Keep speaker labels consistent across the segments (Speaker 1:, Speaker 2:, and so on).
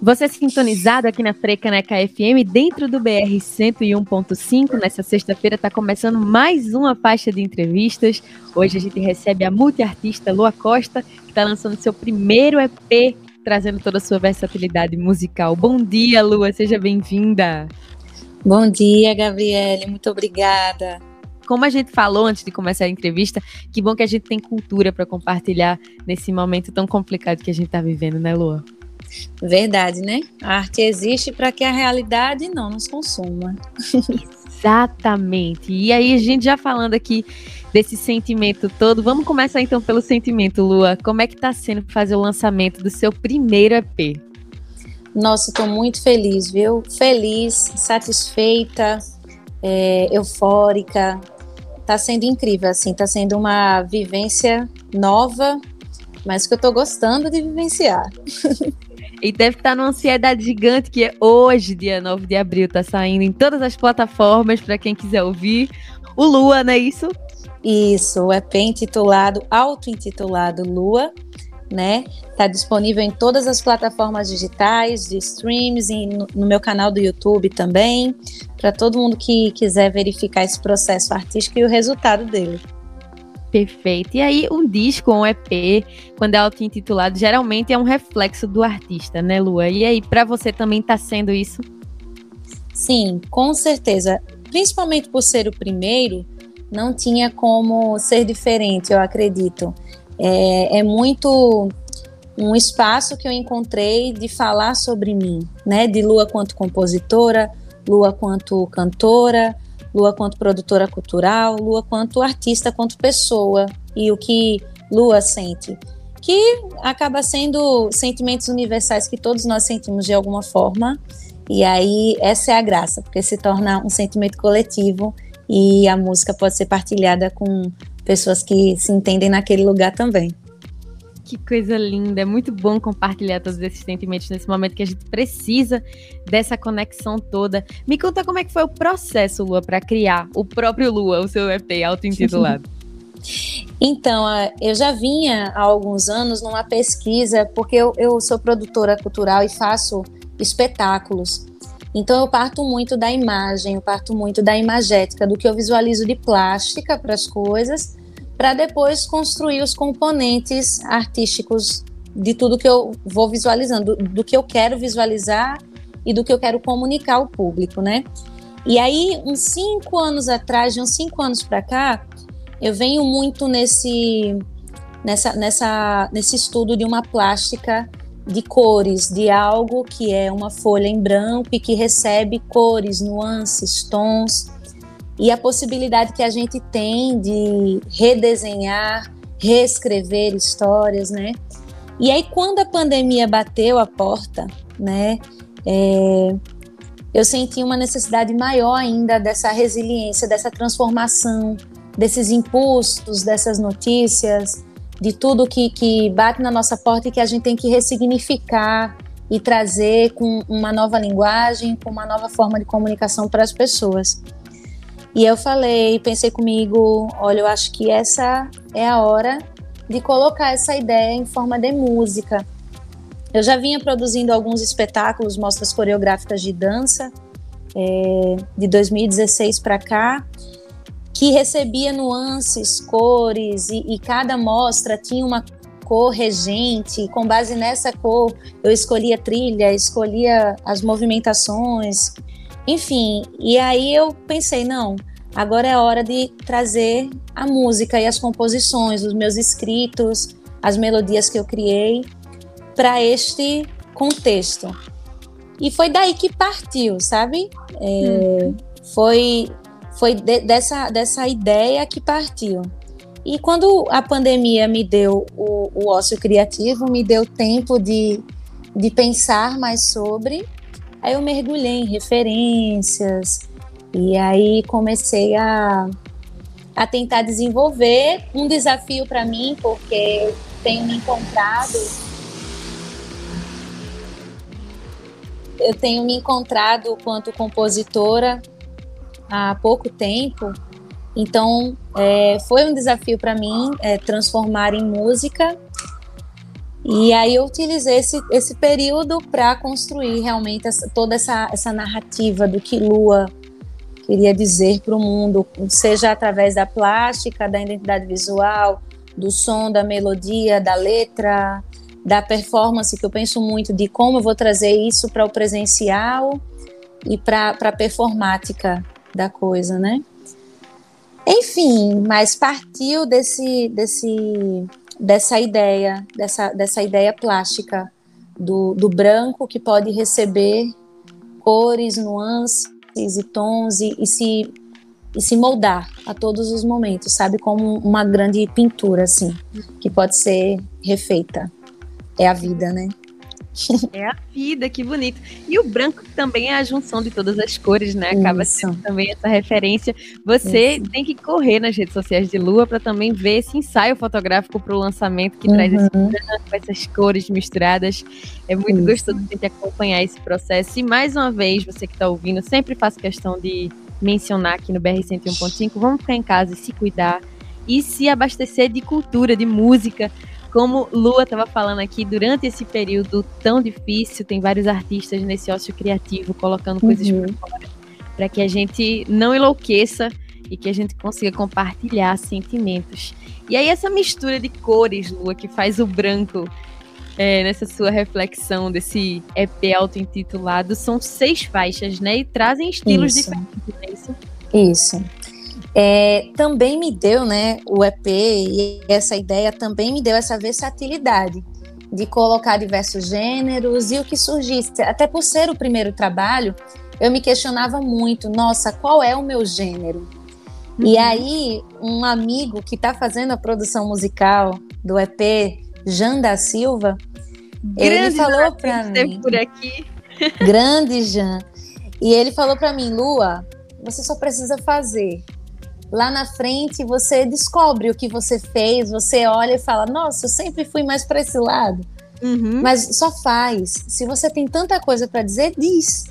Speaker 1: Você é sintonizado aqui na Frecaneca FM, dentro do BR 101.5. Nessa sexta-feira está começando mais uma faixa de entrevistas. Hoje a gente recebe a multiartista Lua Costa, que está lançando seu primeiro EP, trazendo toda a sua versatilidade musical. Bom dia, Lua, seja bem-vinda.
Speaker 2: Bom dia, Gabriele, muito obrigada.
Speaker 1: Como a gente falou antes de começar a entrevista, que bom que a gente tem cultura para compartilhar nesse momento tão complicado que a gente está vivendo, né, Lua?
Speaker 2: Verdade, né? A arte existe para que a realidade não nos consuma.
Speaker 1: Exatamente. E aí, a gente já falando aqui desse sentimento todo, vamos começar então pelo sentimento, Lua. Como é que tá sendo fazer o lançamento do seu primeiro EP?
Speaker 2: Nossa, estou muito feliz, viu? Feliz, satisfeita, é, eufórica. Tá sendo incrível, assim, tá sendo uma vivência nova, mas que eu tô gostando de vivenciar.
Speaker 1: E deve estar numa ansiedade gigante que é hoje, dia 9 de abril, tá saindo em todas as plataformas para quem quiser ouvir. O Lua, não é isso?
Speaker 2: Isso, o EP intitulado, auto-intitulado Lua, né? Tá disponível em todas as plataformas digitais, de streams e no, no meu canal do YouTube também, para todo mundo que quiser verificar esse processo artístico e o resultado dele.
Speaker 1: Perfeito. E aí, um disco, um EP, quando é auto-intitulado, geralmente é um reflexo do artista, né, Lua? E aí, para você também está sendo isso?
Speaker 2: Sim, com certeza. Principalmente por ser o primeiro, não tinha como ser diferente, eu acredito. É, é muito um espaço que eu encontrei de falar sobre mim, né? De Lua quanto compositora, Lua quanto cantora, Lua quanto produtora cultural, Lua quanto artista, quanto pessoa e o que Lua sente, que acaba sendo sentimentos universais que todos nós sentimos de alguma forma. E aí essa é a graça, porque se torna um sentimento coletivo e a música pode ser partilhada com pessoas que se entendem naquele lugar também.
Speaker 1: Que coisa linda, é muito bom compartilhar todos esses sentimentos nesse momento que a gente precisa dessa conexão toda. Me conta como é que foi o processo, Lua, para criar o próprio Lua, o seu EP auto-intitulado.
Speaker 2: Então, eu já vinha há alguns anos numa pesquisa, porque eu, eu sou produtora cultural e faço espetáculos. Então, eu parto muito da imagem, eu parto muito da imagética, do que eu visualizo de plástica para as coisas para depois construir os componentes artísticos de tudo que eu vou visualizando, do, que eu quero visualizar e do que eu quero comunicar ao público, né? E aí, uns cinco anos atrás, de uns cinco anos para cá, eu venho muito nesse, nessa, nessa, nesse estudo de uma plástica de cores, de algo que é uma folha em branco e que recebe cores, nuances, tons e a possibilidade que a gente tem de redesenhar, reescrever histórias, né? E aí, quando a pandemia bateu a porta, né, é, eu senti uma necessidade maior ainda dessa resiliência, dessa transformação, desses impulsos, dessas notícias, de tudo que, que bate na nossa porta e que a gente tem que ressignificar e trazer com uma nova linguagem, com uma nova forma de comunicação para as pessoas. E eu falei, pensei comigo, olha, eu acho que essa é a hora de colocar essa ideia em forma de música. Eu já vinha produzindo alguns espetáculos, mostras coreográficas de dança, é, de 2016 para cá, que recebia nuances, cores, e, e cada mostra tinha uma cor regente, com base nessa cor eu escolhia trilha, escolhia as movimentações, enfim, e aí eu pensei, não, agora é hora de trazer a música e as composições, os meus escritos, as melodias que eu criei para este contexto. E foi daí que partiu, sabe? É, hum. Foi, foi de, dessa, dessa ideia que partiu. E quando a pandemia me deu o, o ócio criativo, me deu tempo de, de pensar mais sobre Aí eu mergulhei em referências e aí comecei a, a tentar desenvolver um desafio para mim, porque eu tenho me encontrado. Eu tenho me encontrado quanto compositora há pouco tempo, então é, foi um desafio para mim é, transformar em música E aí eu utilizei esse, esse período para construir realmente essa, toda essa, essa narrativa do que Lua queria dizer para o mundo, seja através da plástica, da identidade visual, do som, da melodia, da letra, da performance, que eu penso muito de como eu vou trazer isso para o presencial e para a performática da coisa, né? Enfim, mas partiu desse, desse, dessa ideia, dessa, dessa ideia plástica do, do branco que pode receber cores, nuances e tons e, e se e se moldar a todos os momentos, sabe? Como uma grande pintura, assim, que pode ser refeita. É a vida, né?
Speaker 1: É a vida, que bonito. E o branco também é a junção de todas as cores, né? Acaba Isso. sendo também essa referência. Você Isso. tem que correr nas redes sociais de Lua para também ver esse ensaio fotográfico para o lançamento que uhum. traz esse uhum. branco, essas cores misturadas. É muito Isso. gostoso de acompanhar esse processo. E mais uma vez, você que está ouvindo, sempre faço questão de mencionar aqui no BR 101.5, vamos ficar em casa e se cuidar e se abastecer de cultura, de música. Como Lua estava falando aqui, durante esse período tão difícil, tem vários artistas nesse ócio criativo colocando coisas uhum. para fora, para que a gente não enlouqueça e que a gente consiga compartilhar sentimentos. E aí essa mistura de cores, Lua, que faz o branco é, nessa sua reflexão desse EP auto-intitulado, são seis faixas, né? E trazem estilos isso. diferentes,
Speaker 2: é isso? Isso. É, também me deu, né, o EP e essa ideia também me deu essa versatilidade de colocar diversos gêneros e o que surgisse. Até por ser o primeiro trabalho, eu me questionava muito, nossa, qual é o meu gênero? Uhum. E aí, um amigo que está fazendo a produção musical do EP, Jan da Silva, Grande ele falou para mim.
Speaker 1: por aqui.
Speaker 2: Grande Jan. E ele falou para mim, Lua, você só precisa fazer. Lá na frente você descobre o que você fez, você olha e fala: Nossa, eu sempre fui mais para esse lado. Uhum. Mas só faz. Se você tem tanta coisa para dizer, diz.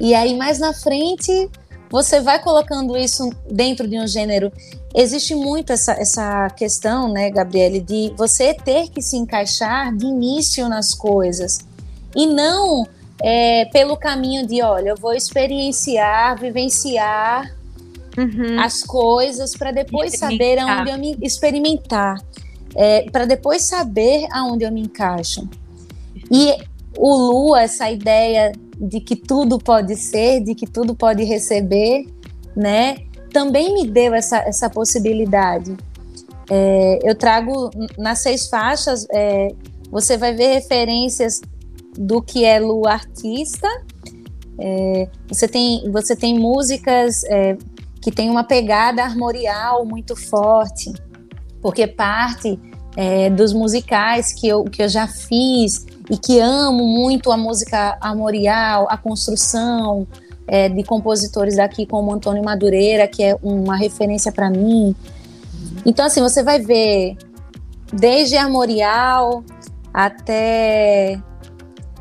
Speaker 2: E aí mais na frente você vai colocando isso dentro de um gênero. Existe muito essa, essa questão, né, Gabriele, de você ter que se encaixar de início nas coisas e não é, pelo caminho de, olha, eu vou experienciar, vivenciar uhum. as coisas para depois saber aonde eu me experimentar, é, para depois saber aonde eu me encaixo. E o Lua, essa ideia de que tudo pode ser, de que tudo pode receber, né? Também me deu essa, essa possibilidade. É, eu trago nas seis faixas, é, você vai ver referências do que é Lu artista. É, você, tem, você tem músicas é, que tem uma pegada armorial muito forte, porque parte é, dos musicais que eu, que eu já fiz e que amo muito a música armorial, a construção é, de compositores daqui, como Antônio Madureira, que é uma referência para mim. Então, assim, você vai ver desde armorial até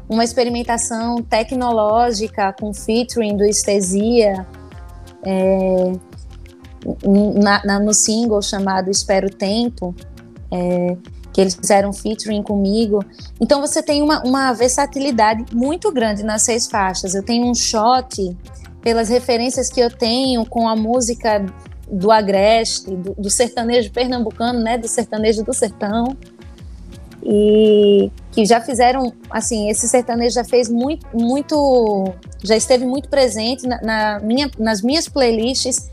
Speaker 2: uma experimentação tecnológica com featuring do Estesia é, na, na, no single chamado Espero Tempo. É, que eles fizeram featuring comigo. Então você tem uma, uma versatilidade muito grande nas seis faixas. Eu tenho um shot pelas referências que eu tenho com a música do agreste, do, do sertanejo pernambucano, né, do sertanejo do sertão. E que já fizeram, assim, esse sertanejo já fez muito, muito já esteve muito presente na, na minha, nas minhas playlists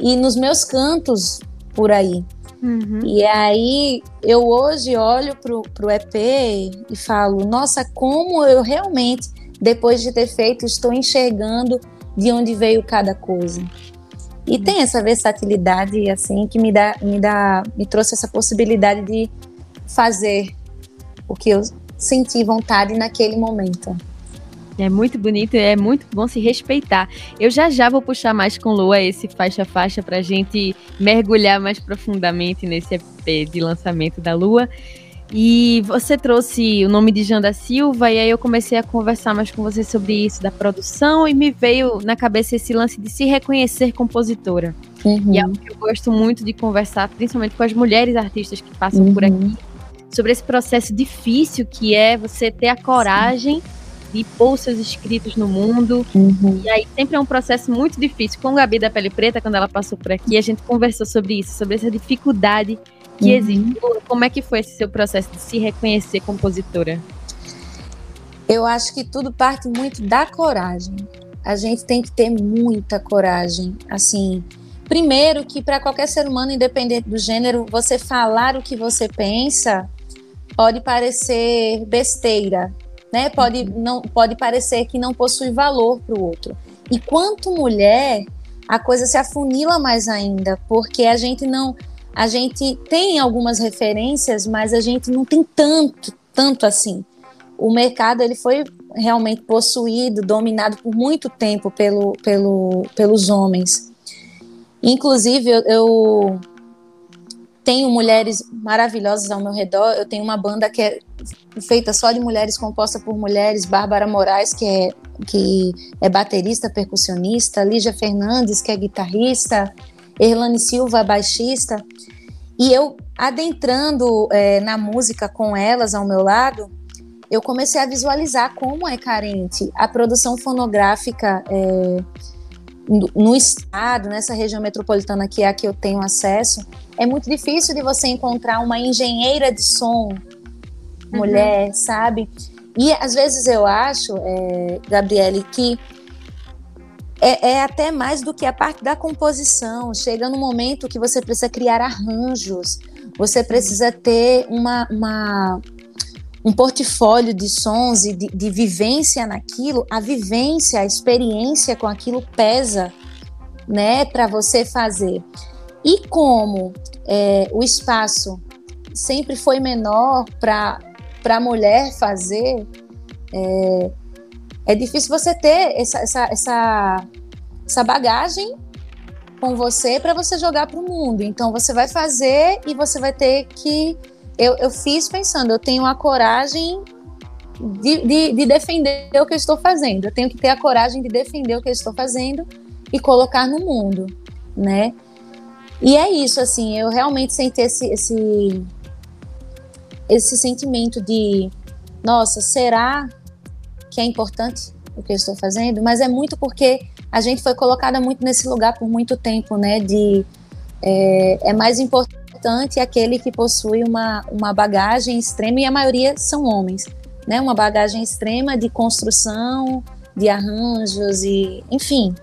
Speaker 2: e nos meus cantos por aí. Uhum. E aí eu hoje olho pro, pro EP e falo, nossa, como eu realmente, depois de ter feito, estou enxergando de onde veio cada coisa. E uhum. tem essa versatilidade assim que me dá, me dá, me trouxe essa possibilidade de fazer o que eu senti vontade naquele momento.
Speaker 1: É muito bonito e é muito bom se respeitar. Eu já já vou puxar mais com Lua esse faixa faixa para a gente mergulhar mais profundamente nesse EP de lançamento da Lua. E você trouxe o nome de Janda Silva, e aí eu comecei a conversar mais com você sobre isso, da produção, e me veio na cabeça esse lance de se reconhecer compositora. Uhum. E é algo que eu gosto muito de conversar, principalmente com as mulheres artistas que passam uhum. por aqui, sobre esse processo difícil que é você ter a coragem de pôr seus escritos no mundo. Uhum. E aí sempre é um processo muito difícil. Com a Gabi da Pele Preta, quando ela passou por aqui, a gente conversou sobre isso, sobre essa dificuldade que uhum. existe. Como é que foi esse seu processo de se reconhecer compositora?
Speaker 2: Eu acho que tudo parte muito da coragem. A gente tem que ter muita coragem. Assim, primeiro que para qualquer ser humano, independente do gênero, você falar o que você pensa pode parecer besteira, né? Pode, não, pode parecer que não possui valor para o outro. E quanto mulher, a coisa se afunila mais ainda, porque a gente não. A gente tem algumas referências, mas a gente não tem tanto, tanto assim. O mercado ele foi realmente possuído, dominado por muito tempo pelo, pelo, pelos homens. Inclusive, eu, eu tenho mulheres maravilhosas ao meu redor. Eu tenho uma banda que é feita só de mulheres, composta por mulheres. Bárbara Moraes, que é, que é baterista, percussionista. Lígia Fernandes, que é guitarrista. Erlane Silva, baixista. E eu, adentrando é, na música com elas ao meu lado, eu comecei a visualizar como é carente a produção fonográfica é, no estado, nessa região metropolitana que é a que eu tenho acesso, é muito difícil de você encontrar uma engenheira de som mulher, uhum. sabe? E às vezes eu acho, é, Gabriele, que é, é, até mais do que a parte da composição. Chega no momento que você precisa criar arranjos, você precisa ter uma, uma um portfólio de sons e de, de, vivência naquilo, a vivência, a experiência com aquilo pesa, né, para você fazer. E como é, o espaço sempre foi menor para a mulher fazer, é, é difícil você ter essa, essa, essa, essa bagagem com você para você jogar para o mundo. Então você vai fazer e você vai ter que eu, eu fiz pensando, eu tenho a coragem de, de, de, defender o que eu estou fazendo. Eu tenho que ter a coragem de defender o que eu estou fazendo e colocar no mundo, né? E é isso, assim, eu realmente senti esse, esse, esse sentimento de, nossa, será que é importante o que eu estou fazendo? Mas é muito porque a gente foi colocada muito nesse lugar por muito tempo, né? De é, é mais importante aquele que possui uma, uma bagagem extrema, e a maioria são homens, né? Uma bagagem extrema de construção, de arranjos e, enfim.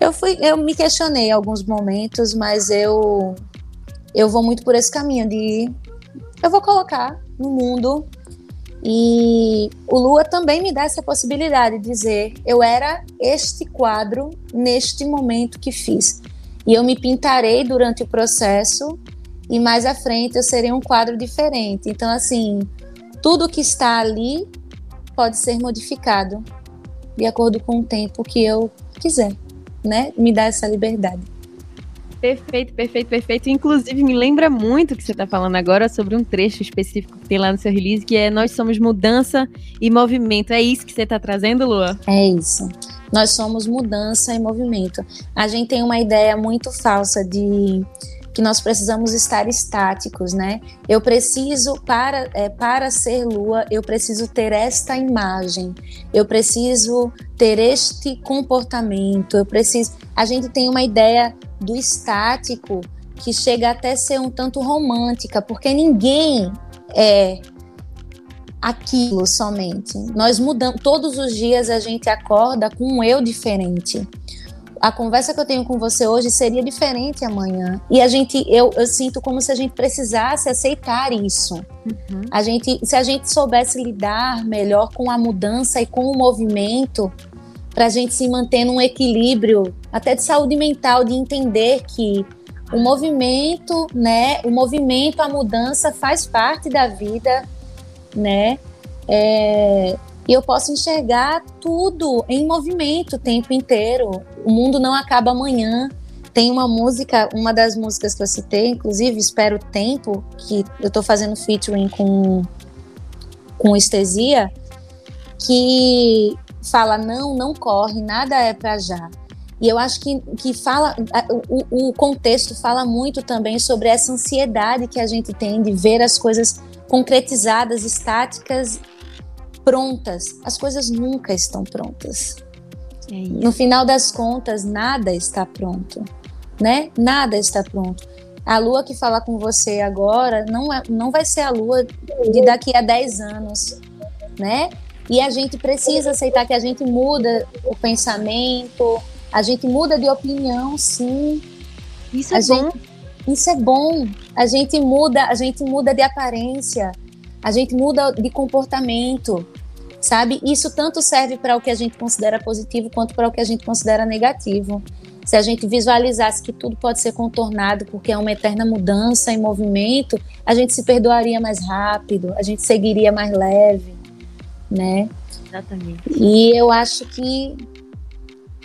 Speaker 2: Eu fui, eu me questionei alguns momentos, mas eu eu vou muito por esse caminho de eu vou colocar no mundo e o Lua também me dá essa possibilidade de dizer eu era este quadro neste momento que fiz. E eu me pintarei durante o processo e mais à frente eu serei um quadro diferente. Então, assim, tudo que está ali pode ser modificado de acordo com o tempo que eu quiser, né? Me dá essa liberdade.
Speaker 1: Perfeito, perfeito, perfeito. Inclusive, me lembra muito que você está falando agora sobre um trecho específico que tem lá no seu release, que é Nós somos mudança e movimento. É isso que você está trazendo, Lua?
Speaker 2: É isso. Nós somos mudança e movimento. A gente tem uma ideia muito falsa de que nós precisamos estar estáticos, né? Eu preciso, para, é, para ser lua, eu preciso ter esta imagem, eu preciso ter este comportamento, eu preciso. A gente tem uma ideia do estático que chega até ser um tanto romântica, porque ninguém é aquilo somente. Nós mudamos, todos os dias a gente acorda com um eu diferente a conversa que eu tenho com você hoje seria diferente amanhã. E a gente, eu, eu sinto como se a gente precisasse aceitar isso. Uhum. A gente, se a gente soubesse lidar melhor com a mudança e com o movimento, para a gente se manter num equilíbrio, até de saúde mental, de entender que o movimento, né, o movimento, a mudança faz parte da vida, né? É, e eu posso enxergar tudo em movimento o tempo inteiro. O mundo não acaba amanhã. Tem uma música, uma das músicas que eu citei, inclusive Espero o Tempo, que eu estou fazendo featuring com, com Estesia, que fala: não, não corre, nada é para já. E eu acho que, que fala, o, o contexto fala muito também sobre essa ansiedade que a gente tem de ver as coisas concretizadas, estáticas, prontas. As coisas nunca estão prontas. É no final das contas, nada está pronto, né? Nada está pronto. A lua que fala com você agora não, é, não vai ser a lua de daqui a 10 anos, né? E a gente precisa aceitar que a gente muda o pensamento, a gente muda de opinião, sim.
Speaker 1: Isso é a bom. Gente,
Speaker 2: isso é bom. A gente muda, a gente muda de aparência, a gente muda de comportamento, sabe? Isso tanto serve para o que a gente considera positivo quanto para o que a gente considera negativo. Se a gente visualizasse que tudo pode ser contornado porque é uma eterna mudança em movimento, a gente se perdoaria mais rápido, a gente seguiria mais leve né?
Speaker 1: Exatamente.
Speaker 2: E eu acho que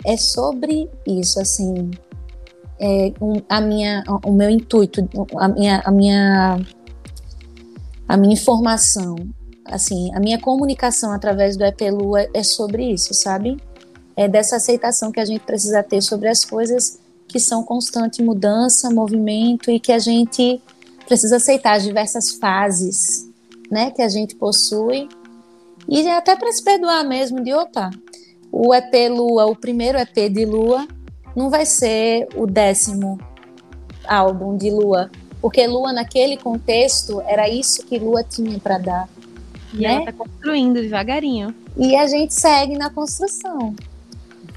Speaker 2: é sobre isso, assim, é, um, a minha, o meu intuito, a minha, a minha, a minha informação, assim, a minha comunicação através do EPLU é, é sobre isso, sabe? É dessa aceitação que a gente precisa ter sobre as coisas que são constante mudança, movimento e que a gente precisa aceitar as diversas fases, né, que a gente possui e até para se perdoar mesmo, de opa, o EP Lua, o primeiro EP de Lua, não vai ser o décimo álbum de Lua, porque Lua naquele contexto era isso que Lua tinha para dar.
Speaker 1: E né? ela está construindo devagarinho.
Speaker 2: E a gente segue na construção.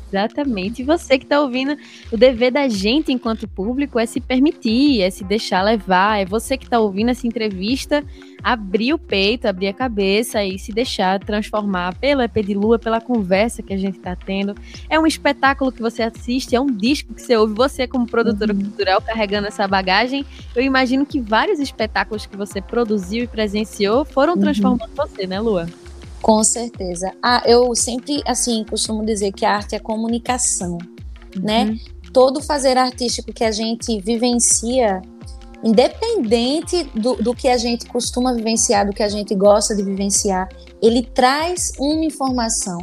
Speaker 1: Exatamente. E você que está ouvindo, o dever da gente enquanto público é se permitir, é se deixar levar. É você que está ouvindo essa entrevista, abrir o peito, abrir a cabeça e se deixar transformar pelo EP de Lua, pela conversa que a gente está tendo. É um espetáculo que você assiste, é um disco que você ouve. Você, como produtora uhum. cultural, carregando essa bagagem, eu imagino que vários espetáculos que você produziu e presenciou foram uhum. transformando uhum. você, né, Lua?
Speaker 2: Com certeza. Ah, eu sempre, assim, costumo dizer que a arte é comunicação, uhum. né? Todo fazer artístico que a gente vivencia, independente do, do que a gente costuma vivenciar, do que a gente gosta de vivenciar, ele traz uma informação.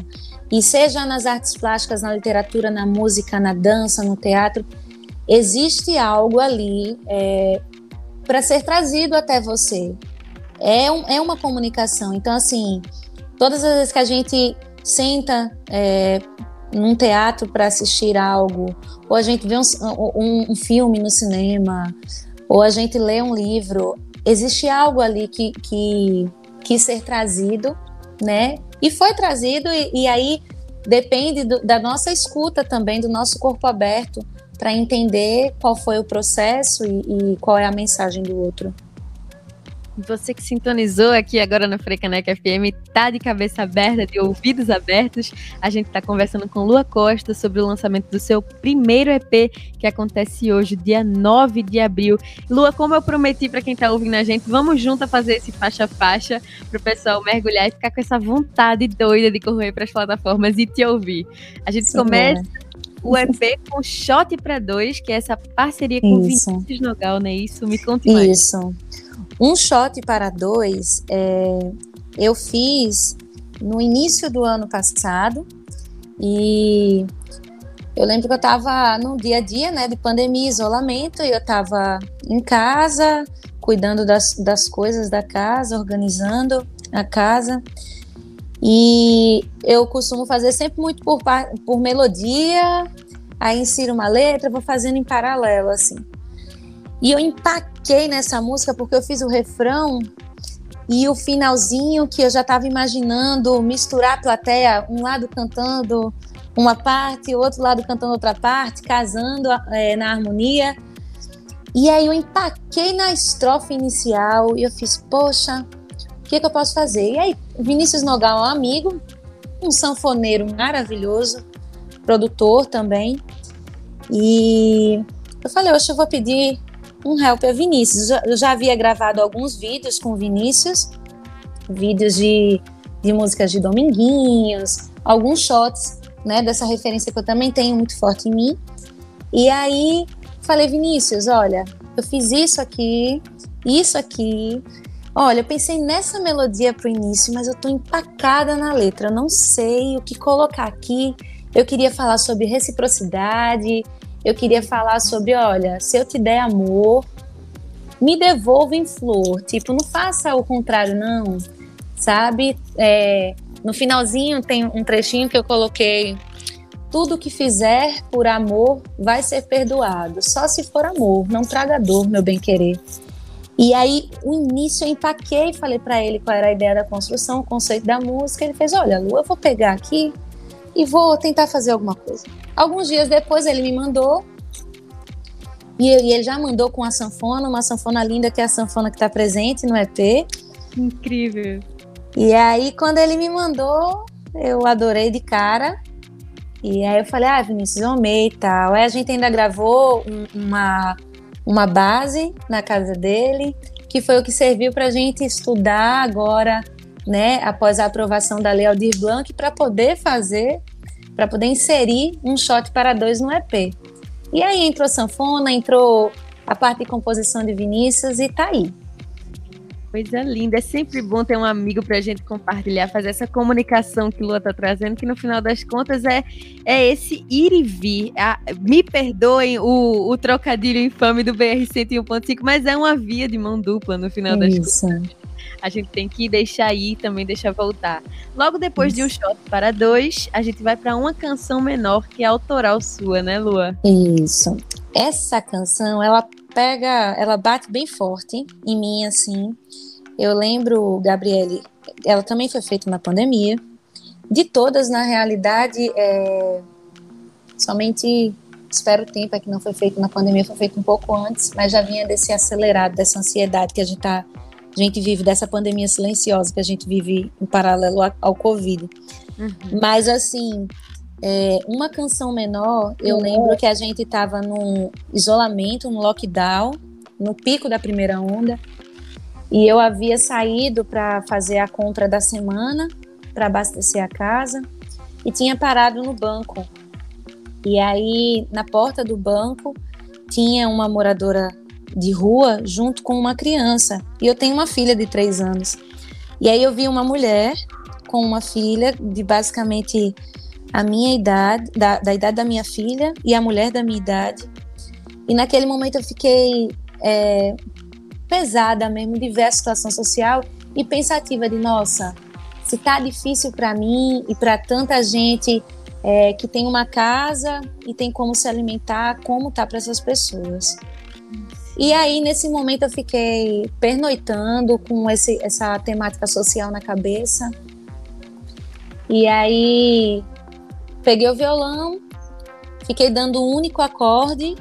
Speaker 2: E seja nas artes plásticas, na literatura, na música, na dança, no teatro, existe algo ali é, para ser trazido até você. É, um, é uma comunicação. Então, assim, Todas as vezes que a gente senta é, num teatro para assistir algo, ou a gente vê um, um, um, filme no cinema, ou a gente lê um livro, existe algo ali que, que quis ser trazido, né? E foi trazido, e, e aí depende do, da nossa escuta também, do nosso corpo aberto, para entender qual foi o processo e, e qual é a mensagem do outro.
Speaker 1: Você que sintonizou aqui agora no Frecaneca FM, tá de cabeça aberta, de ouvidos abertos. A gente tá conversando com Lua Costa sobre o lançamento do seu primeiro EP, que acontece hoje, dia 9 de abril. Lua, como eu prometi para quem tá ouvindo a gente, vamos junto a fazer esse faixa-faixa pro pessoal mergulhar e ficar com essa vontade doida de correr para as plataformas e te ouvir. A gente Sim, começa o EP com Shot para Dois, que é essa parceria com Isso. Vinícius Nogal, né? Isso, me conte mais.
Speaker 2: Isso. Um shot para dois é, eu fiz no início do ano passado e eu lembro que eu estava no dia a dia, né, de pandemia, isolamento, e eu estava em casa, cuidando das, das coisas da casa, organizando a casa. E eu costumo fazer sempre muito por, por melodia, aí insiro uma letra, vou fazendo em paralelo, assim. E eu empaquei nessa música porque eu fiz o refrão e o finalzinho que eu já estava imaginando misturar a plateia, um lado cantando uma parte, o outro lado cantando outra parte, casando é, na harmonia. E aí eu empaquei na estrofe inicial e eu fiz, poxa, o que, que eu posso fazer? E aí, Vinícius Nogal é um amigo, um sanfoneiro maravilhoso, produtor também. E eu falei, hoje eu vou pedir um help a Vinícius. Eu já havia gravado alguns vídeos com Vinícius, vídeos de, de músicas de Dominguinhos, alguns shots, né, dessa referência que eu também tenho muito forte em mim. E aí falei, Vinícius, olha, eu fiz isso aqui, isso aqui. Olha, eu pensei nessa melodia pro início, mas eu tô empacada na letra, eu não sei o que colocar aqui. Eu queria falar sobre reciprocidade, eu queria falar sobre, olha, se eu te der amor, me devolva em flor. Tipo, não faça o contrário, não. Sabe? É, no finalzinho tem um trechinho que eu coloquei. Tudo que fizer por amor vai ser perdoado. Só se for amor. Não traga dor, meu bem-querer. E aí, o início eu empaquei, falei para ele qual era a ideia da construção, o conceito da música. Ele fez: Olha, Lu, eu vou pegar aqui e vou tentar fazer alguma coisa. Alguns dias depois, ele me mandou. E, ele já mandou com a sanfona, uma sanfona linda, que é a sanfona que está presente no EP.
Speaker 1: Incrível.
Speaker 2: E aí, quando ele me mandou, eu adorei de cara. E aí eu falei, ah, Vinícius, eu amei e tal. Aí a gente ainda gravou uma uma base na casa dele, que foi o que serviu para a gente estudar agora, né, após a aprovação da Lei Aldir Blanc, para poder fazer, para poder inserir um shot para dois no EP. E aí entrou sanfona, entrou a parte de composição de Vinícius e tá aí.
Speaker 1: Coisa linda. É sempre bom ter um amigo para a gente compartilhar, fazer essa comunicação que Lua está trazendo, que no final das contas é, é esse ir e vir. Ah, me perdoem o, o trocadilho infame do BR 101.5, mas é uma via de mão dupla no final das Isso. contas. A gente tem que deixar ir e também deixar voltar. Logo depois Isso. de um shot para dois, a gente vai para uma canção menor que é autoral sua, né, Lua?
Speaker 2: Isso. Essa canção, ela pega, ela bate bem forte em mim, assim. Eu lembro, Gabriele, ela também foi feita na pandemia. De todas, na realidade, é, somente espero o tempo é que não foi feito na pandemia, foi feito um pouco antes, mas já vinha desse acelerado, dessa ansiedade que a gente tá, a gente vive, dessa pandemia silenciosa que a gente vive em paralelo ao Covid. Uhum. Mas assim, é, uma canção menor, eu lembro que a gente estava num isolamento, num lockdown, no pico da primeira onda, e eu havia saído para fazer a compra da semana, para abastecer a casa, e tinha parado no banco. E aí, na porta do banco, tinha uma moradora de rua junto com uma criança. E eu tenho uma filha de três anos. E aí eu vi uma mulher com uma filha de basicamente a minha idade, da, da idade da minha filha e a mulher da minha idade. E naquele momento eu fiquei é, pesada mesmo de ver a situação social e pensativa de nossa, se tá difícil para mim e para tanta gente é, que tem uma casa e tem como se alimentar, como tá para essas pessoas. E aí nesse momento eu fiquei pernoitando com esse, essa temática social na cabeça. E aí peguei o violão, fiquei dando um único acorde,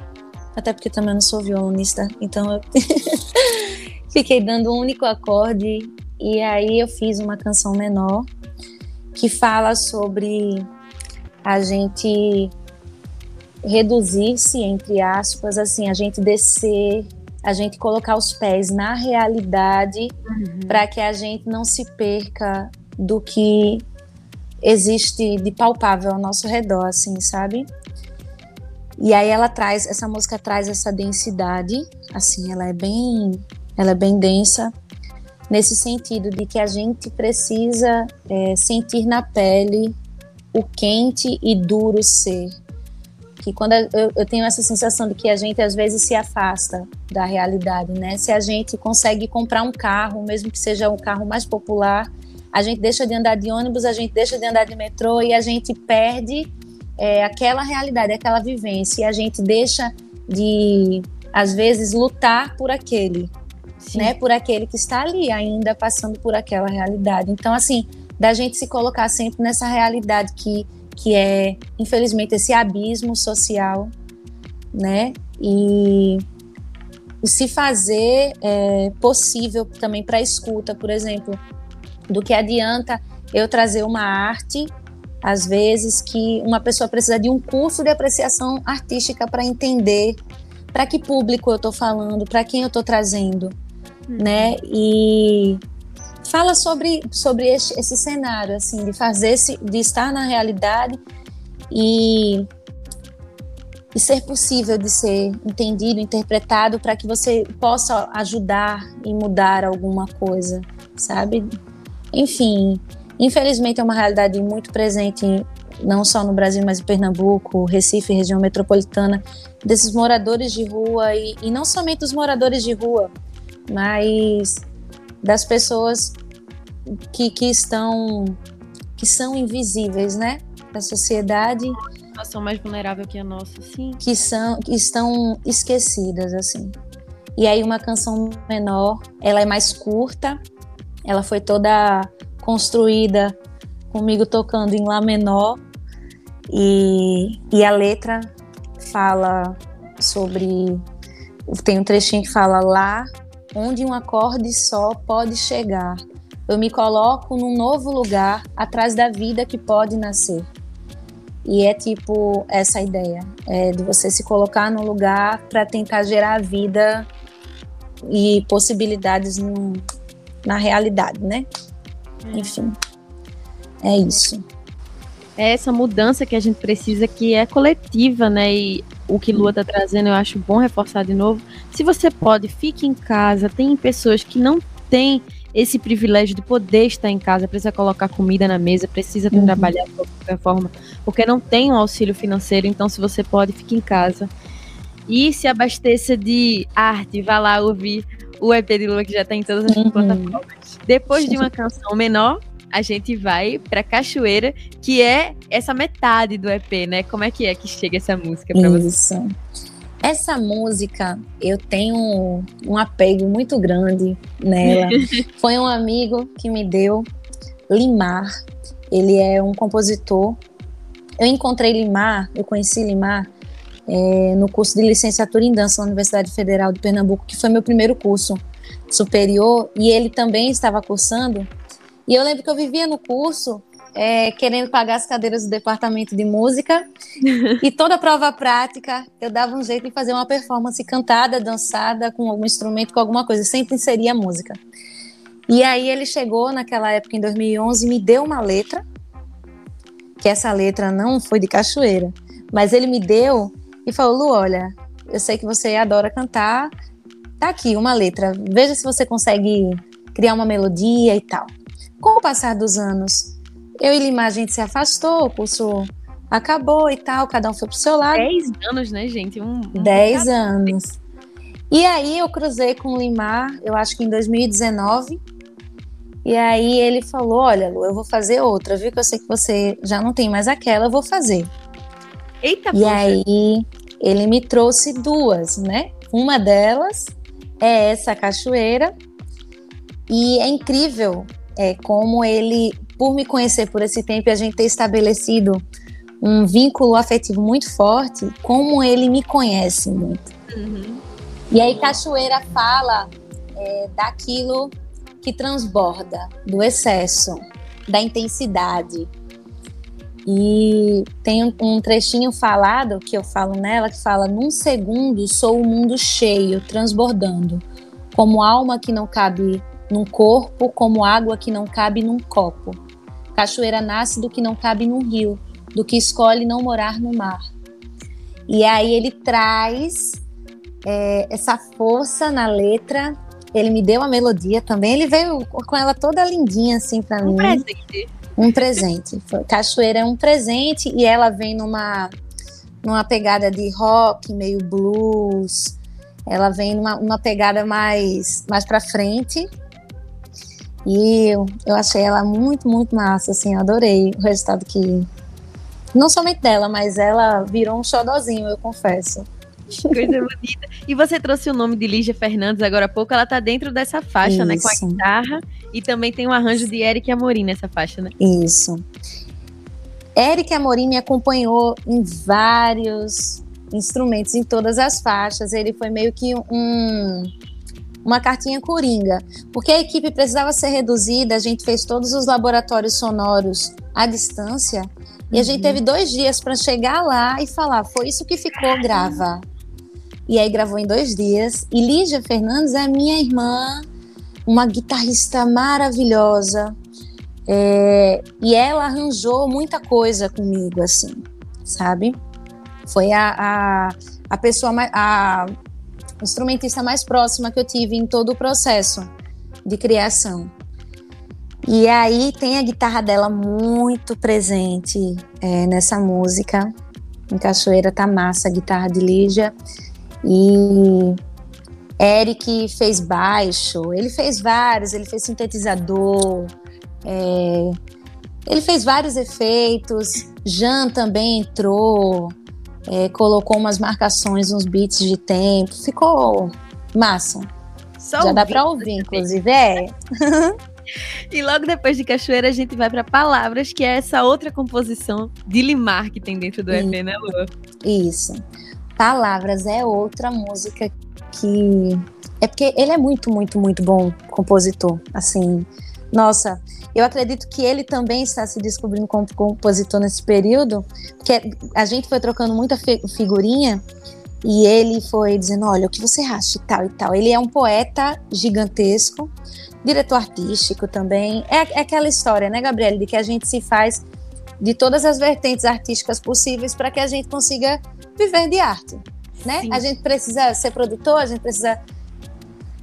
Speaker 2: até porque também não sou violonista, então eu fiquei dando um único acorde e aí eu fiz uma canção menor que fala sobre a gente reduzir-se, entre aspas, assim, a gente descer, a gente colocar os pés na realidade uhum. para que a gente não se perca do que existe de palpável ao nosso redor, assim, sabe? E aí ela traz, essa música traz essa densidade, assim, ela é bem, ela é bem densa, nesse sentido de que a gente precisa é, sentir na pele o quente e duro ser. Que quando eu, eu tenho essa sensação de que a gente às vezes se afasta da realidade, né? Se a gente consegue comprar um carro, mesmo que seja o carro mais popular, a gente deixa de andar de ônibus, a gente deixa de andar de metrô e a gente perde é, aquela realidade, aquela vivência, e a gente deixa de, às vezes, lutar por aquele, Sim. né? Por aquele que está ali ainda passando por aquela realidade. Então, assim, da gente se colocar sempre nessa realidade que, que é, infelizmente, esse abismo social, né? E, e se fazer é, possível também para a escuta, por exemplo do que adianta eu trazer uma arte, às vezes, que uma pessoa precisa de um curso de apreciação artística para entender para que público eu estou falando, para quem eu estou trazendo, uhum. né? E fala sobre, sobre esse, esse, cenário, assim, de fazer, esse, de estar na realidade e, e ser possível de ser entendido, interpretado, para que você possa ajudar e mudar alguma coisa, sabe? Enfim, infelizmente é uma realidade muito presente não só no Brasil, mas em Pernambuco, Recife, região metropolitana, desses moradores de rua e, e não somente os moradores de rua, mas das pessoas que, que estão que são invisíveis, né? Da sociedade.
Speaker 1: São mais vulnerável que a nossa, sim.
Speaker 2: Que são que estão esquecidas assim. E aí uma canção menor, ela é mais curta, ela foi toda construída comigo tocando em lá menor e, e a letra fala sobre tem um trechinho que fala lá onde um acorde só pode chegar. Eu me coloco num novo lugar atrás da vida que pode nascer. E é tipo essa ideia, é de você se colocar num lugar para tentar gerar vida e possibilidades no, na realidade, né? É. Enfim, é isso.
Speaker 1: É essa mudança que a gente precisa, que é coletiva, né? E o que Lua está trazendo, eu acho bom reforçar de novo. Se você pode, fique em casa. Tem pessoas que não têm esse privilégio de poder estar em casa, precisa colocar comida na mesa, precisa uhum. trabalhar de qualquer forma, porque não tem um auxílio financeiro. Então, se você pode, fique em casa. E se abasteça de arte, vá lá ouvir o EP de Lua que já está em todas as uhum. plataformas. Depois de uma canção menor, a gente vai pra Cachoeira, que é essa metade do EP, né? Como é que é que chega essa música pra
Speaker 2: você? Essa música, eu tenho um apego muito grande nela. Foi um amigo que me deu, Limar. Ele é um compositor. Eu encontrei Limar, eu conheci Limar é, no curso de licenciatura em dança na Universidade Federal de Pernambuco, que foi meu primeiro curso superior, e ele também estava cursando e eu lembro que eu vivia no curso é, querendo pagar as cadeiras do departamento de música e toda prova prática eu dava um jeito de fazer uma performance cantada, dançada com algum instrumento, com alguma coisa, sempre inseria música. E aí ele chegou naquela época em 2011 e me deu uma letra, que essa letra não foi de cachoeira, mas ele me deu e falou: Lu, olha, eu sei que você adora cantar, tá aqui uma letra, veja se você consegue criar uma melodia e tal. Com o passar dos anos, eu e Lima, a gente se afastou, o curso acabou e tal, cada um foi pro seu lado.
Speaker 1: Dez anos, né, gente? Um,
Speaker 2: um Dez anos. E aí eu cruzei com o Limar, eu acho que em 2019. E aí ele falou: Olha, Lu, eu vou fazer outra, viu? Que eu sei que você já não tem mais aquela, eu vou fazer.
Speaker 1: Eita,
Speaker 2: E poxa. aí ele me trouxe duas, né? Uma delas é essa cachoeira. E é incrível é, como ele, por me conhecer por esse tempo e a gente ter estabelecido um vínculo afetivo muito forte, como ele me conhece muito. Uhum. E aí Cachoeira fala é, daquilo que transborda, do excesso, da intensidade. E tem um trechinho falado que eu falo nela que fala: num segundo sou o mundo cheio, transbordando, como alma que não cabe num corpo como água que não cabe num copo. Cachoeira nasce do que não cabe num rio, do que escolhe não morar no mar. E aí ele traz é, essa força na letra. Ele me deu a melodia também. Ele veio com ela toda lindinha assim para um mim.
Speaker 1: Presente.
Speaker 2: Um presente. Cachoeira é um presente e ela vem numa numa pegada de rock, meio blues. Ela vem numa, numa pegada mais mais para frente e eu, eu achei ela muito, muito massa, assim, eu adorei o resultado que. Não somente dela, mas ela virou um xodozinho, eu confesso.
Speaker 1: Coisa bonita. E você trouxe o nome de Lígia Fernandes agora há pouco, ela tá dentro dessa faixa, Isso. né? Com a guitarra. E também tem um arranjo de Eric Amorim nessa faixa, né?
Speaker 2: Isso. Eric Amorim me acompanhou em vários instrumentos, em todas as faixas. Ele foi meio que um uma cartinha coringa, porque a equipe precisava ser reduzida, a gente fez todos os laboratórios sonoros à distância e a gente uhum. teve dois dias para chegar lá e falar, foi isso que ficou, grava. E aí gravou em dois dias. E Lígia Fernandes é minha irmã, uma guitarrista maravilhosa. É, e ela arranjou muita coisa comigo, assim, sabe? Foi a, a, a pessoa mais. A, instrumentista mais próxima que eu tive em todo o processo de criação. E aí tem a guitarra dela muito presente é, nessa música. Em Cachoeira tá massa a guitarra de Lígia. E Eric fez baixo, ele fez vários, ele fez sintetizador, é, ele fez vários efeitos. Jan também entrou, é, colocou umas marcações, uns beats de tempo, ficou massa. Só Já dá para ouvir, inclusive, é.
Speaker 1: E logo depois de Cachoeira, a gente vai para Palavras, que é essa outra composição de Limar que tem dentro do EP, né, Lua?
Speaker 2: Isso. Palavras é outra música que. É porque ele é muito, muito, muito bom compositor. Assim, nossa, eu acredito que ele também está se descobrindo como compositor nesse período, porque a gente foi trocando muita figurinha e ele foi dizendo: olha, o que você acha e tal e tal. Ele é um poeta gigantesco, diretor artístico também. É, é aquela história, né, Gabriele, de que a gente se faz de todas as vertentes artísticas possíveis para que a gente consiga viver de arte. Né? A gente precisa ser produtor, a gente precisa.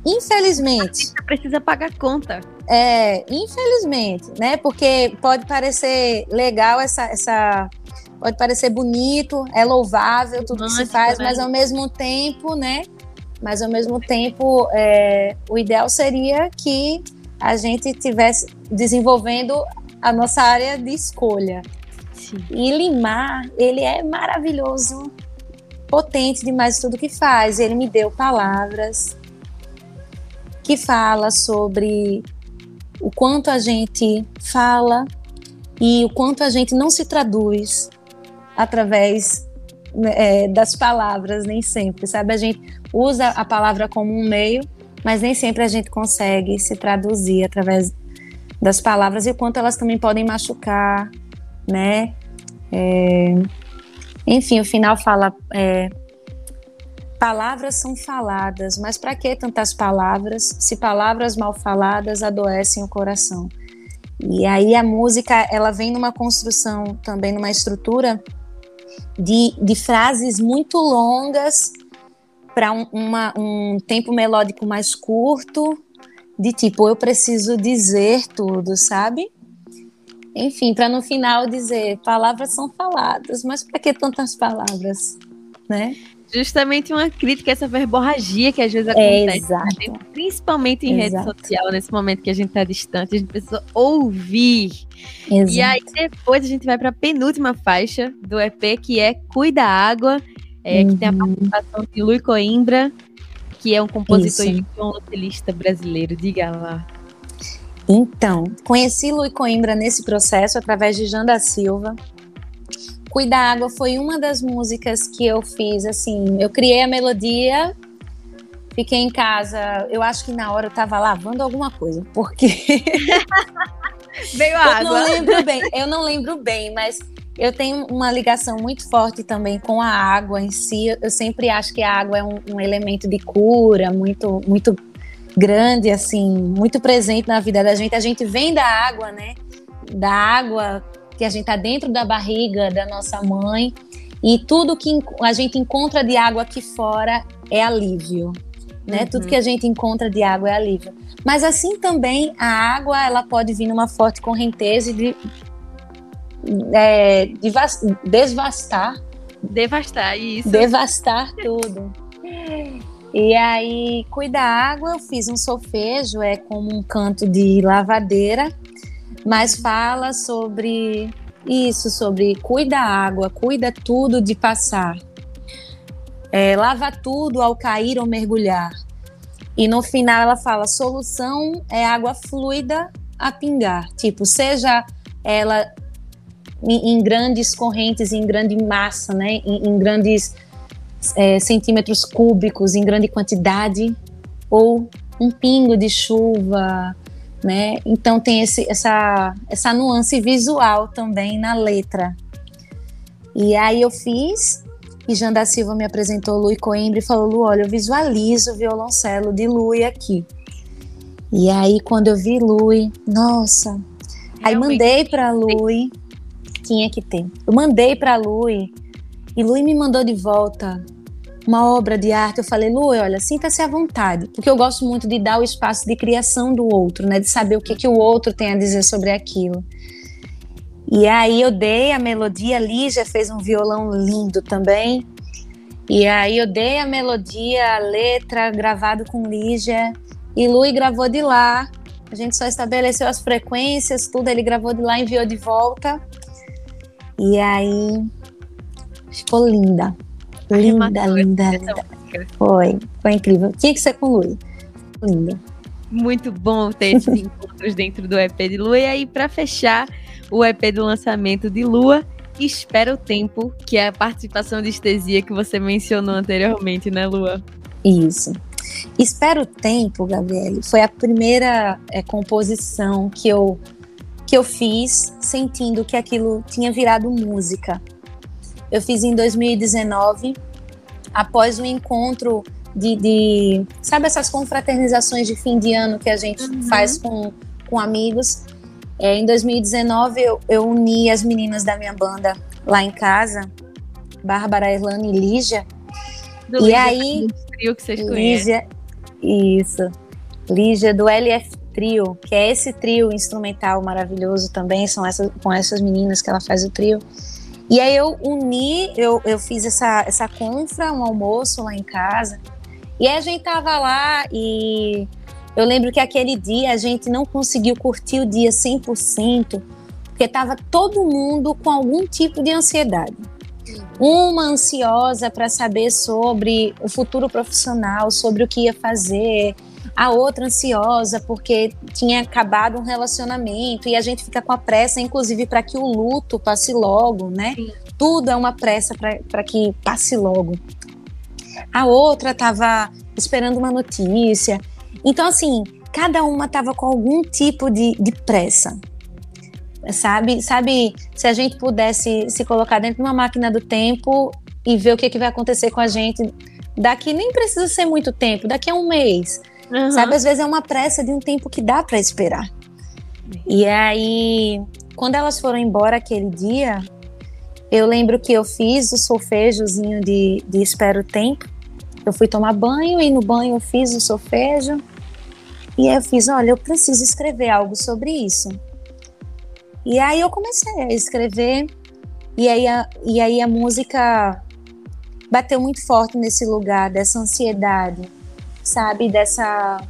Speaker 2: Infelizmente. A
Speaker 1: gente precisa pagar conta.
Speaker 2: É, infelizmente, né? Porque pode parecer legal essa, essa pode parecer bonito, é louvável tudo que se faz, né? mas ao mesmo tempo, né? Mas ao mesmo tempo, é, o ideal seria que a gente tivesse desenvolvendo a nossa área de escolha. Sim. E Limar, ele é maravilhoso, potente demais tudo que faz. Ele me deu palavras que fala sobre o quanto a gente fala e o quanto a gente não se traduz através né, é, das palavras, nem sempre, sabe? A gente usa a palavra como um meio, mas nem sempre a gente consegue se traduzir através das palavras e o quanto elas também podem machucar, né? É, enfim, o final fala: é, palavras são faladas, mas para que tantas palavras se palavras mal faladas adoecem o coração? E aí a música ela vem numa construção também numa estrutura de, de frases muito longas para um, um tempo melódico mais curto, de tipo, eu preciso dizer tudo, sabe? Enfim, para no final dizer, palavras são faladas, mas para que tantas palavras, né?
Speaker 1: Justamente uma crítica a essa verborragia que às vezes acontece, é, principalmente em exato. rede social, nesse momento que a gente está distante, a gente precisa ouvir. Exato. E aí depois a gente vai para a penúltima faixa do EP, que é Cuida Água, é, uhum. que tem a uhum. participação de Lui Coimbra, que é um compositor Isso. e violoncelista brasileiro. Diga lá.
Speaker 2: Então, conheci Lui Coimbra nesse processo através de Janda Silva, Cuida Água foi uma das músicas que eu fiz, assim, eu criei a melodia, fiquei em casa, eu acho que na hora eu tava lavando alguma coisa, porque...
Speaker 1: Veio água.
Speaker 2: Eu não lembro bem, eu não lembro bem, mas eu tenho uma ligação muito forte também com a água em si. Eu sempre acho que a água é um, um, elemento de cura muito, muito grande, assim, muito presente na vida da gente. A gente vem da água, né? Da água que a gente está dentro da barriga da nossa mãe e tudo que a gente encontra de água aqui fora é alívio, né? Uhum. Tudo que a gente encontra de água é alívio. Mas assim também a água ela pode vir numa forte correnteza de, é, de desvastar,
Speaker 1: devastar isso,
Speaker 2: devastar tudo. E aí, cuida água, eu fiz um solfejo, é como um canto de lavadeira mas fala sobre isso, sobre cuida a água, cuida tudo de passar. É, lava tudo ao cair ou mergulhar. E no final ela fala: solução é água fluida a pingar. Tipo, seja ela em, em grandes correntes, em grande massa, né? em, em grandes é, centímetros cúbicos, em grande quantidade, ou um pingo de chuva, né? Então tem esse, essa, essa nuance visual também na letra. E aí eu fiz, e Jean da Silva me apresentou Lui Coimbra e falou: Lu, olha, eu visualizo o violoncelo de Lui aqui. E aí quando eu vi Lui, nossa. Aí mandei para Lui, tinha que ter. Eu mandei para Lui e Lui me mandou de volta uma obra de arte, eu falei, Lu, olha, sinta-se à vontade, porque eu gosto muito de dar o espaço de criação do outro, né, de saber o que, que o outro tem a dizer sobre aquilo. E aí eu dei a melodia, a Lígia fez um violão lindo também, E aí eu dei a melodia, a letra, gravado com Lígia, e Lui gravou de lá. A gente só estabeleceu as frequências, tudo, ele gravou de lá, enviou de volta. E aí ficou linda. Linda, linda, linda. Foi, foi incrível. Tinha que ser com Lui. Linda.
Speaker 1: Muito bom ter esses encontros dentro do EP de Lua. E aí, para fechar o EP do lançamento de Lua, Espera o Tempo, que é a participação de estesia que você mencionou anteriormente, né, Lua?
Speaker 2: Isso. Espera o Tempo, Gabriele, foi a primeira é, composição que eu, que eu fiz sentindo que aquilo tinha virado música. Eu fiz em 2019, após um encontro de, de, sabe essas confraternizações de fim de ano que a gente uhum. faz com, com amigos. É, em 2019 eu, eu uni as meninas da minha banda lá em casa, Bárbara, Erlane e Lígia.
Speaker 1: Do e Lígia, aí, trio que vocês Lígia,
Speaker 2: isso. Lígia do LF Trio, que é esse trio instrumental maravilhoso também, são essas, com essas meninas que ela faz o trio. E aí eu uni, eu, eu fiz essa, essa confra, um almoço lá em casa, e a gente tava lá e eu lembro que aquele dia a gente não conseguiu curtir o dia 100%, porque tava todo mundo com algum tipo de ansiedade. Uma ansiosa para saber sobre o futuro profissional, sobre o que ia fazer, a outra ansiosa porque tinha acabado um relacionamento e a gente fica com a pressa, inclusive, para que o luto passe logo, né? Sim. Tudo é uma pressa para que passe logo. A outra estava esperando uma notícia. Então, assim, cada uma estava com algum tipo de, de pressa. Sabe? Sabe, se a gente pudesse se colocar dentro de uma máquina do tempo e ver o que, que vai acontecer com a gente daqui, nem precisa ser muito tempo, daqui a um mês. Uhum. Sabe, às vezes é uma pressa de um tempo que dá para esperar. E aí, quando elas foram embora aquele dia, eu lembro que eu fiz o solfejozinho de, de Espero o Tempo. Eu fui tomar banho e no banho eu fiz o solfejo. E aí eu fiz, olha, eu preciso escrever algo sobre isso. E aí eu comecei a escrever. E aí a, e aí a música bateu muito forte nesse lugar dessa ansiedade, sabe? Dessa,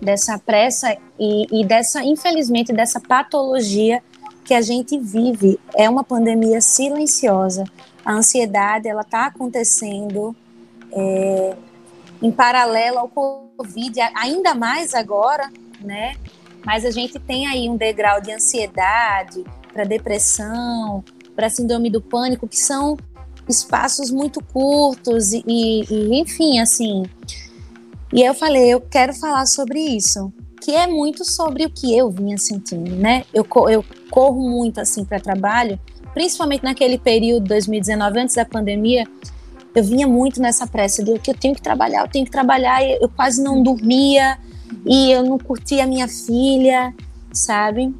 Speaker 2: dessa pressa e, e dessa, infelizmente, dessa patologia que a gente vive é uma pandemia silenciosa. A ansiedade ela está acontecendo é, em paralelo ao Covid, ainda mais agora, né? Mas a gente tem aí um degrau de ansiedade para depressão, para síndrome do pânico, que são espaços muito curtos e, e, enfim, assim. E eu falei, eu quero falar sobre isso que é muito sobre o que eu vinha sentindo, né? Eu, eu corro muito assim para trabalho, principalmente naquele período 2019 antes da pandemia, eu vinha muito nessa pressa de que eu tenho que trabalhar, eu tenho que trabalhar, eu quase não dormia e eu não curtia minha filha, sabe?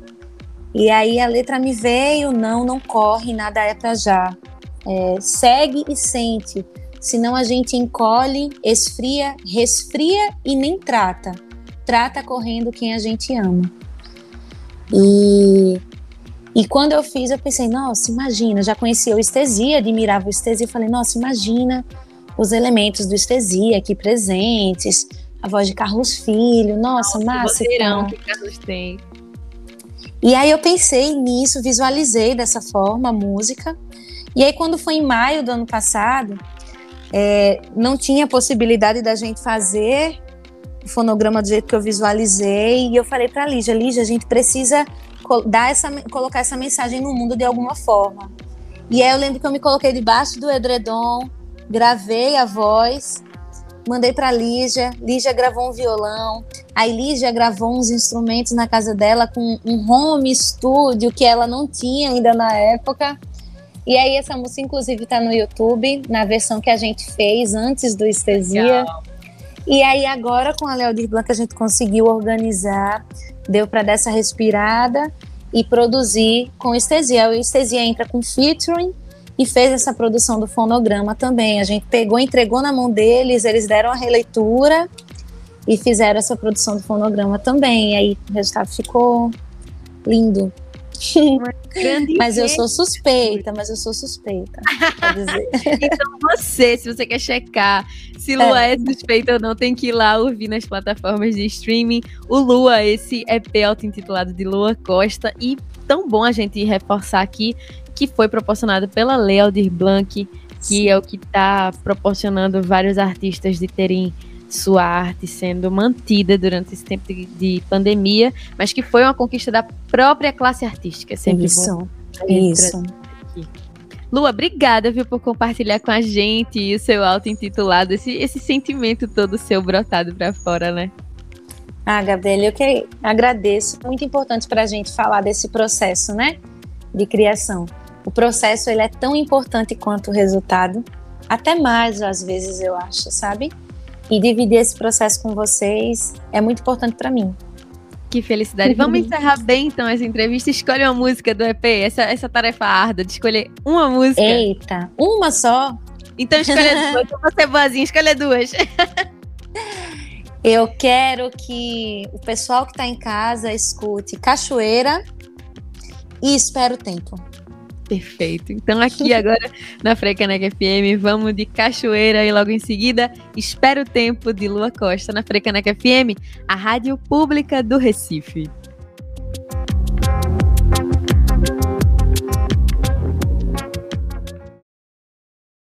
Speaker 2: E aí a letra me veio, não, não corre, nada é para já. É, segue e sente, senão a gente encolhe, esfria, resfria e nem trata trata correndo quem a gente ama. E, e quando eu fiz, eu pensei, nossa, imagina, já conhecia o estesia, admirava o estesia, e falei, nossa, imagina os elementos do estesia aqui presentes, a voz de Carlos Filho, nossa, nossa massa.
Speaker 1: Que Carlos tem.
Speaker 2: E aí eu pensei nisso, visualizei dessa forma a música. E aí quando foi em maio do ano passado, é, não tinha possibilidade da gente fazer o fonograma do jeito que eu visualizei e eu falei para Lígia, Lígia, a gente precisa dar essa, colocar essa mensagem no mundo de alguma forma. E aí eu lembro que eu me coloquei debaixo do edredom, gravei a voz, mandei para Lígia, Lígia gravou um violão, aí Lígia gravou uns instrumentos na casa dela com um home studio que ela não tinha ainda na época. E aí essa música inclusive está no YouTube, na versão que a gente fez antes do Estesia. E aí agora com a Léo Blanc a gente conseguiu organizar, deu para dar essa respirada e produzir com estesia. O estesia entra com featuring e fez essa produção do fonograma também. A gente pegou, entregou na mão deles, eles deram a releitura e fizeram essa produção do fonograma também. E aí o resultado ficou lindo. Mas eu sou suspeita, mas eu sou suspeita.
Speaker 1: então você, se você quer checar se Lua é. é suspeita ou não, tem que ir lá ouvir nas plataformas de streaming. O Lua, esse EP auto-intitulado de Lua Costa. E tão bom a gente reforçar aqui que foi proporcionado pela Aldir Blanc, que é o que está proporcionando vários artistas de terem sua arte sendo mantida durante esse tempo de, de, pandemia, mas que foi uma conquista da própria classe artística. Sempre
Speaker 2: isso, bom. Isso.
Speaker 1: Lua, obrigada, viu, por compartilhar com a gente o seu auto-intitulado, esse, esse sentimento todo seu brotado para fora, né?
Speaker 2: Ah, Gabriela, eu que agradeço. Muito importante para a gente falar desse processo, né, de criação. O processo ele é tão importante quanto o resultado, até mais às vezes eu acho, sabe? E dividir esse processo com vocês é muito importante para mim.
Speaker 1: Que felicidade. Vamos encerrar bem então essa entrevista. Escolhe uma música do EP, essa, essa tarefa árdua de escolher uma música.
Speaker 2: Eita, uma só?
Speaker 1: Então escolha duas. Eu vou ser boazinha, escolha duas.
Speaker 2: Eu quero que o pessoal que está em casa escute Cachoeira e Espero o Tempo.
Speaker 1: Perfeito. Então aqui agora na Frecaneca FM vamos de Cachoeira e logo em seguida Espero o Tempo de Lua Costa na Frecaneca FM, a rádio pública do Recife.